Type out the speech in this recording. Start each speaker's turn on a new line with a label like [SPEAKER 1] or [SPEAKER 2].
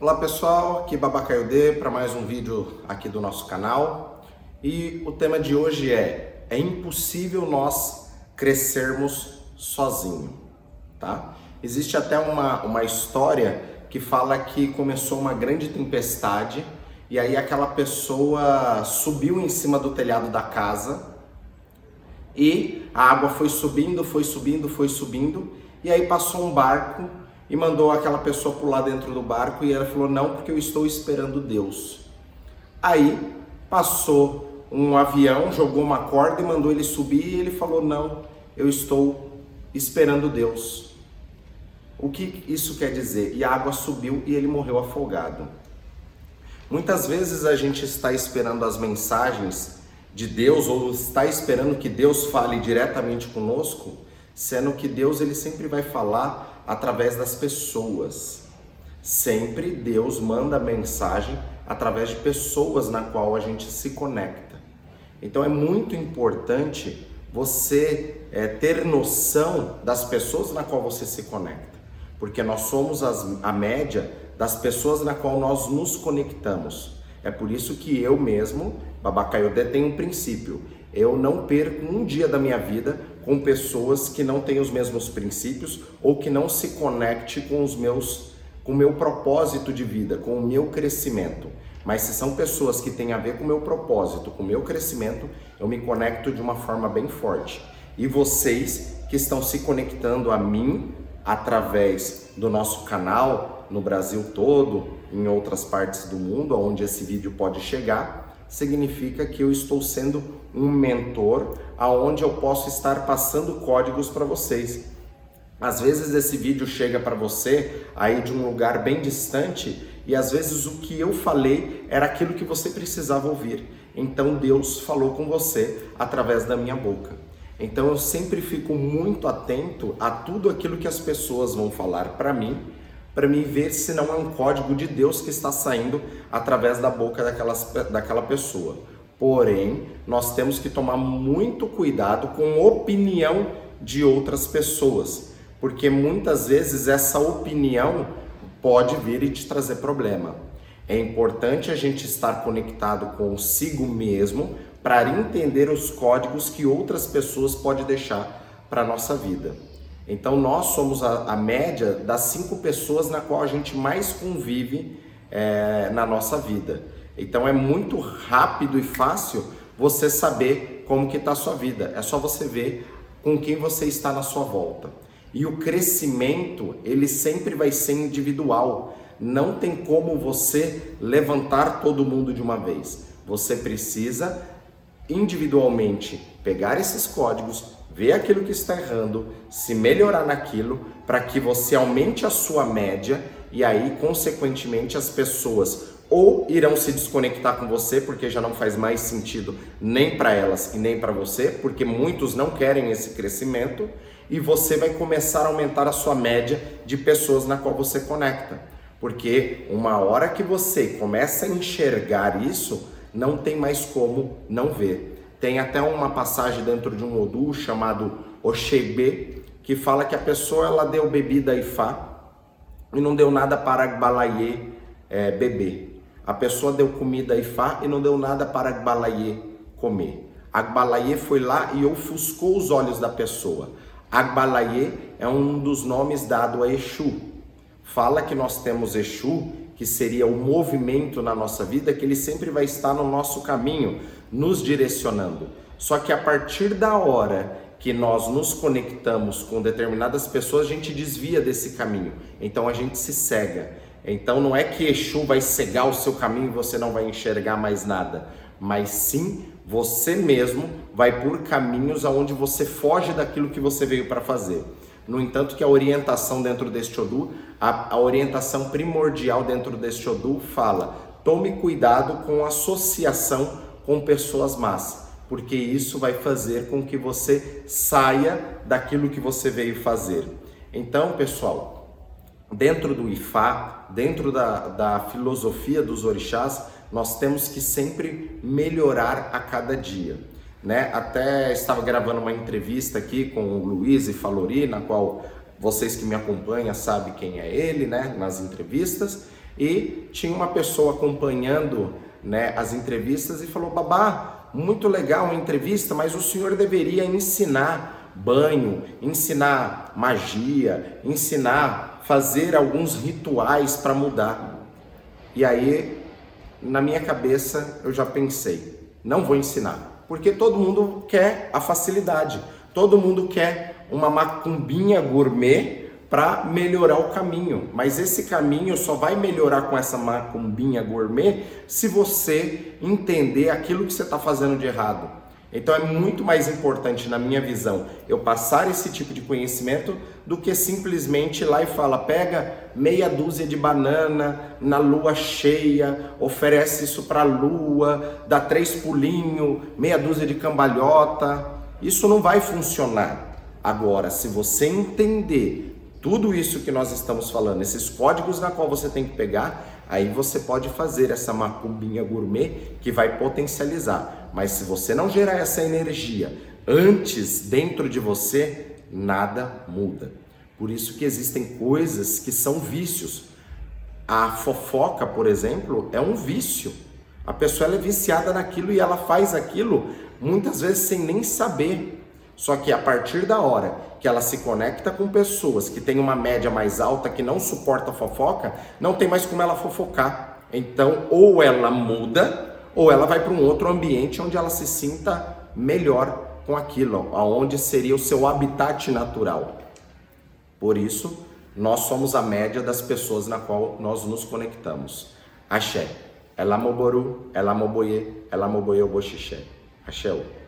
[SPEAKER 1] Olá pessoal, aqui Babacaiodê para mais um vídeo aqui do nosso canal e o tema de hoje é é impossível nós crescermos sozinho, tá? Existe até uma, uma história que fala que começou uma grande tempestade e aí aquela pessoa subiu em cima do telhado da casa e a água foi subindo, foi subindo, foi subindo e aí passou um barco e mandou aquela pessoa pular dentro do barco e ela falou: Não, porque eu estou esperando Deus. Aí passou um avião, jogou uma corda e mandou ele subir e ele falou: Não, eu estou esperando Deus. O que isso quer dizer? E a água subiu e ele morreu afogado. Muitas vezes a gente está esperando as mensagens de Deus ou está esperando que Deus fale diretamente conosco, sendo que Deus ele sempre vai falar através das pessoas. Sempre Deus manda mensagem através de pessoas na qual a gente se conecta. Então é muito importante você é, ter noção das pessoas na qual você se conecta, porque nós somos as, a média das pessoas na qual nós nos conectamos. É por isso que eu mesmo, Babacaiodé, tenho um princípio. Eu não perco um dia da minha vida com pessoas que não têm os mesmos princípios ou que não se conecte com os meus com o meu propósito de vida, com o meu crescimento. Mas se são pessoas que têm a ver com o meu propósito, com o meu crescimento, eu me conecto de uma forma bem forte. E vocês que estão se conectando a mim através do nosso canal no Brasil todo, em outras partes do mundo, onde esse vídeo pode chegar, significa que eu estou sendo um mentor aonde eu posso estar passando códigos para vocês. Às vezes esse vídeo chega para você aí de um lugar bem distante e às vezes o que eu falei era aquilo que você precisava ouvir. Então Deus falou com você através da minha boca. Então eu sempre fico muito atento a tudo aquilo que as pessoas vão falar para mim para mim ver se não é um código de Deus que está saindo através da boca daquelas, daquela pessoa. Porém, nós temos que tomar muito cuidado com a opinião de outras pessoas, porque muitas vezes essa opinião pode vir e te trazer problema. É importante a gente estar conectado consigo mesmo para entender os códigos que outras pessoas podem deixar para a nossa vida. Então nós somos a, a, média das cinco pessoas na qual a gente mais convive é, na nossa vida. Então é muito rápido e fácil você saber como que está a sua vida. É só você ver com quem você está na sua volta. E o crescimento, ele sempre vai ser individual. Não tem como você levantar todo mundo de uma vez. Você precisa individualmente pegar esses códigos, ver aquilo que está errando, se melhorar naquilo, para que você aumente a sua média e aí, consequentemente, as pessoas ou irão se desconectar com você porque já não faz mais sentido nem para elas e nem para você, porque muitos não querem esse crescimento e você vai começar a aumentar a sua média de pessoas na qual você conecta. Porque uma hora que você começa a enxergar isso, não tem mais como não ver. Tem até uma passagem dentro de um Odu chamado Oshebe, que fala que a pessoa ela deu bebida a Ifá e não deu nada para Gbalaye é, beber. A pessoa deu comida a Ifá e não deu nada para Gbalaye comer. Agbalaye foi lá e ofuscou os olhos da pessoa. Agbalaye é um dos nomes dado a Exu. Fala que nós temos Exu, que seria o movimento na nossa vida, que ele sempre vai estar no nosso caminho nos direcionando. Só que a partir da hora que nós nos conectamos com determinadas pessoas, a gente desvia desse caminho. Então a gente se cega. Então não é que Exu vai cegar o seu caminho e você não vai enxergar mais nada, mas sim você mesmo vai por caminhos aonde você foge daquilo que você veio para fazer. No entanto, que a orientação dentro deste Odu, a, a orientação primordial dentro deste Odu fala: tome cuidado com associação com pessoas más, porque isso vai fazer com que você saia daquilo que você veio fazer. Então, pessoal, dentro do Ifá, dentro da, da filosofia dos orixás, nós temos que sempre melhorar a cada dia. Né? Até estava gravando uma entrevista aqui com o Luiz e Falori, na qual vocês que me acompanham sabem quem é ele, né? Nas entrevistas. E tinha uma pessoa acompanhando né, as entrevistas e falou: Babá, muito legal a entrevista, mas o senhor deveria ensinar banho, ensinar magia, ensinar, fazer alguns rituais para mudar. E aí, na minha cabeça, eu já pensei: não vou ensinar, porque todo mundo quer a facilidade, todo mundo quer uma macumbinha gourmet para melhorar o caminho. Mas esse caminho só vai melhorar com essa macumbinha gourmet se você entender aquilo que você está fazendo de errado. Então é muito mais importante, na minha visão, eu passar esse tipo de conhecimento do que simplesmente ir lá e fala, pega meia dúzia de banana na lua cheia, oferece isso para a lua, dá três pulinhos, meia dúzia de cambalhota. Isso não vai funcionar. Agora, se você entender tudo isso que nós estamos falando, esses códigos na qual você tem que pegar, aí você pode fazer essa macumbinha gourmet que vai potencializar. Mas se você não gerar essa energia antes dentro de você, nada muda. Por isso que existem coisas que são vícios. A fofoca, por exemplo, é um vício. A pessoa é viciada naquilo e ela faz aquilo muitas vezes sem nem saber. Só que a partir da hora que ela se conecta com pessoas que têm uma média mais alta, que não suporta fofoca, não tem mais como ela fofocar. Então, ou ela muda, ou ela vai para um outro ambiente onde ela se sinta melhor com aquilo, aonde seria o seu habitat natural. Por isso, nós somos a média das pessoas na qual nós nos conectamos. Axé. Ela moboru, ela moboye, ela moboye oboxixé. Axé.